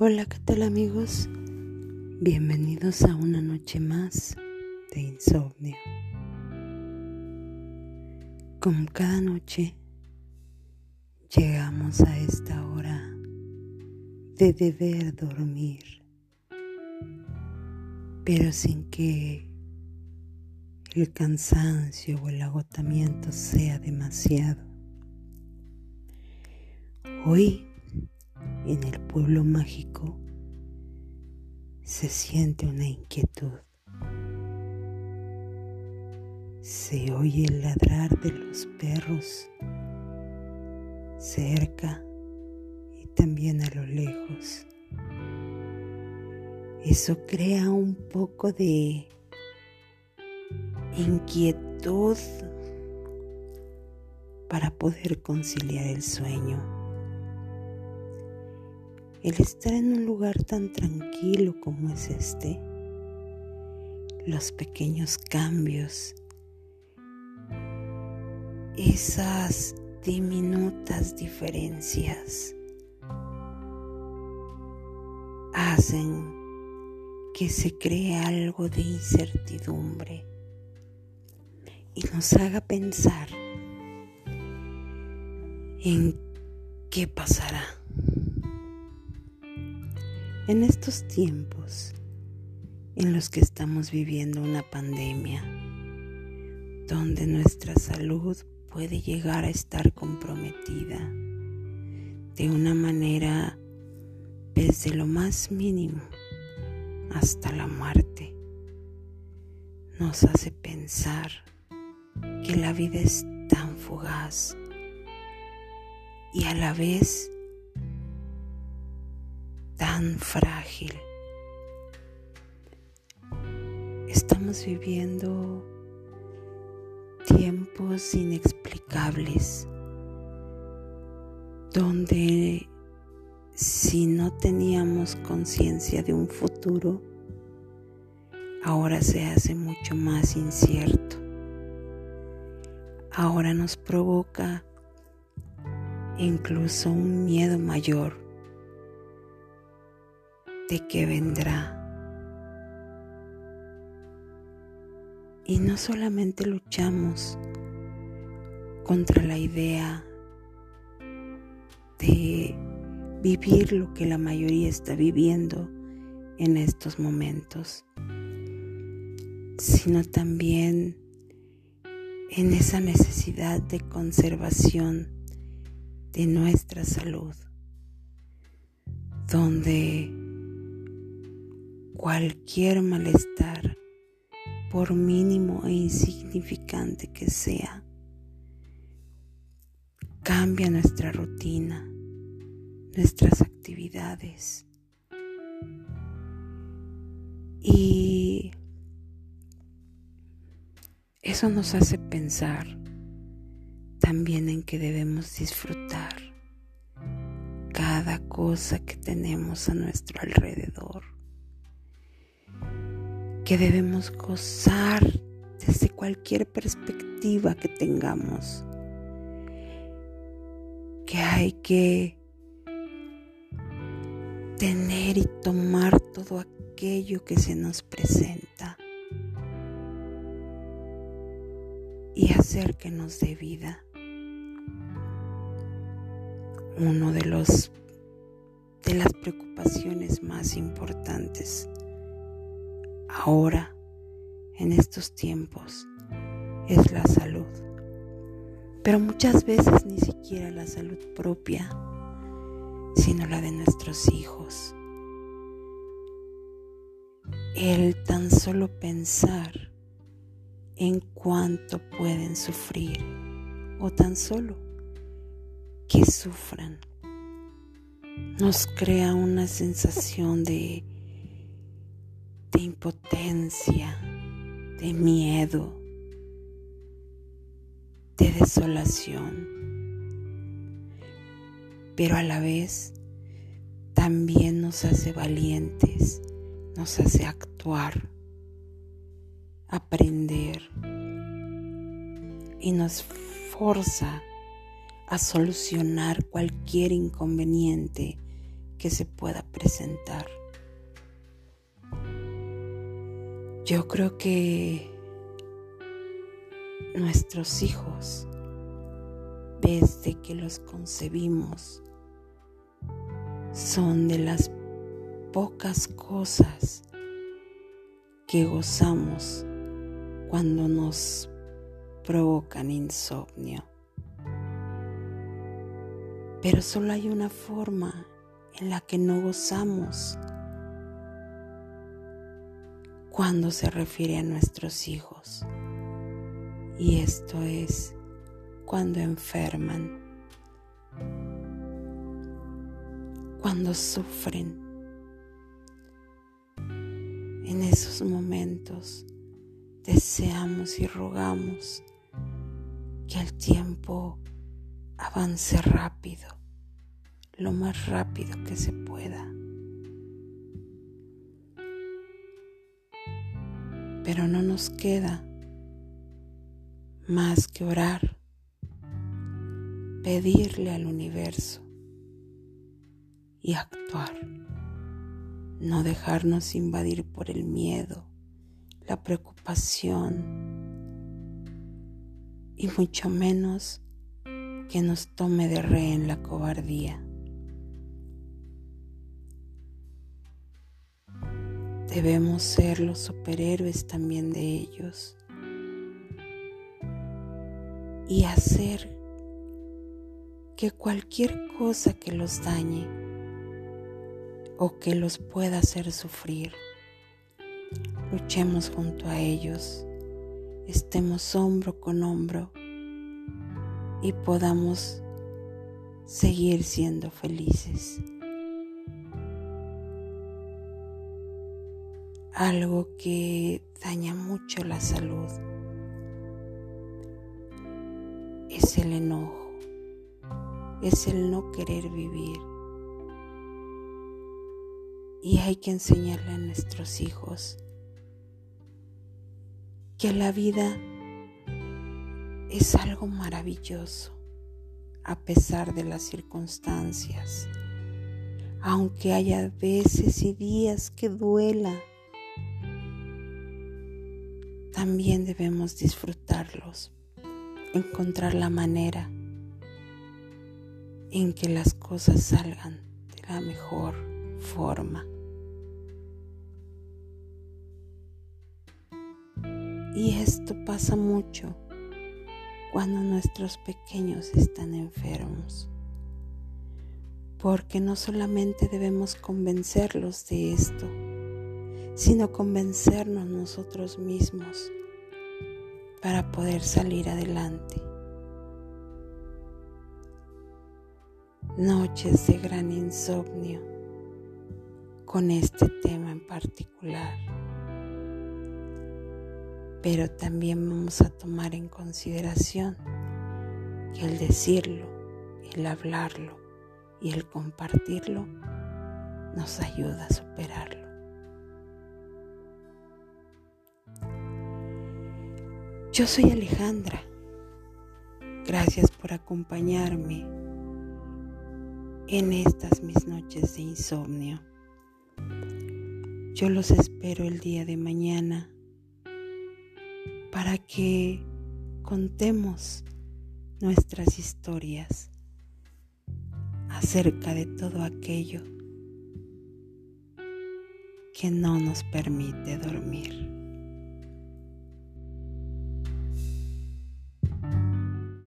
Hola, ¿qué tal amigos? Bienvenidos a una noche más de insomnio. Como cada noche, llegamos a esta hora de deber dormir, pero sin que el cansancio o el agotamiento sea demasiado. Hoy en el pueblo mágico se siente una inquietud. Se oye el ladrar de los perros cerca y también a lo lejos. Eso crea un poco de inquietud para poder conciliar el sueño. El estar en un lugar tan tranquilo como es este, los pequeños cambios, esas diminutas diferencias hacen que se cree algo de incertidumbre y nos haga pensar en qué pasará. En estos tiempos en los que estamos viviendo una pandemia, donde nuestra salud puede llegar a estar comprometida de una manera desde lo más mínimo hasta la muerte, nos hace pensar que la vida es tan fugaz y a la vez tan frágil. Estamos viviendo tiempos inexplicables donde si no teníamos conciencia de un futuro, ahora se hace mucho más incierto. Ahora nos provoca incluso un miedo mayor de que vendrá. Y no solamente luchamos contra la idea de vivir lo que la mayoría está viviendo en estos momentos, sino también en esa necesidad de conservación de nuestra salud, donde cualquier malestar, por mínimo e insignificante que sea, cambia nuestra rutina, nuestras actividades. Y eso nos hace pensar también en que debemos disfrutar cada cosa que tenemos a nuestro alrededor que debemos gozar desde cualquier perspectiva que tengamos, que hay que tener y tomar todo aquello que se nos presenta y hacer que nos dé vida. Uno de los de las preocupaciones más importantes ahora, en estos tiempos, es la salud. Pero muchas veces ni siquiera la salud propia, sino la de nuestros hijos. El tan solo pensar en cuánto pueden sufrir o tan solo que sufran nos crea una sensación de de impotencia, de miedo, de desolación. Pero a la vez también nos hace valientes, nos hace actuar, aprender y nos forza a solucionar cualquier inconveniente que se pueda presentar. Yo creo que nuestros hijos, desde que los concebimos, son de las pocas cosas que gozamos cuando nos provocan insomnio. Pero solo hay una forma en la que no gozamos cuando se refiere a nuestros hijos. Y esto es cuando enferman, cuando sufren. En esos momentos deseamos y rogamos que el tiempo avance rápido, lo más rápido que se pueda. Pero no nos queda más que orar, pedirle al universo y actuar, no dejarnos invadir por el miedo, la preocupación y mucho menos que nos tome de rehén la cobardía. Debemos ser los superhéroes también de ellos y hacer que cualquier cosa que los dañe o que los pueda hacer sufrir, luchemos junto a ellos, estemos hombro con hombro y podamos seguir siendo felices. Algo que daña mucho la salud es el enojo, es el no querer vivir. Y hay que enseñarle a nuestros hijos que la vida es algo maravilloso a pesar de las circunstancias, aunque haya veces y días que duela también debemos disfrutarlos, encontrar la manera en que las cosas salgan de la mejor forma. Y esto pasa mucho cuando nuestros pequeños están enfermos, porque no solamente debemos convencerlos de esto, sino convencernos nosotros mismos para poder salir adelante. Noches de gran insomnio con este tema en particular. Pero también vamos a tomar en consideración que el decirlo, el hablarlo y el compartirlo nos ayuda a superarlo. Yo soy Alejandra. Gracias por acompañarme en estas mis noches de insomnio. Yo los espero el día de mañana para que contemos nuestras historias acerca de todo aquello que no nos permite dormir.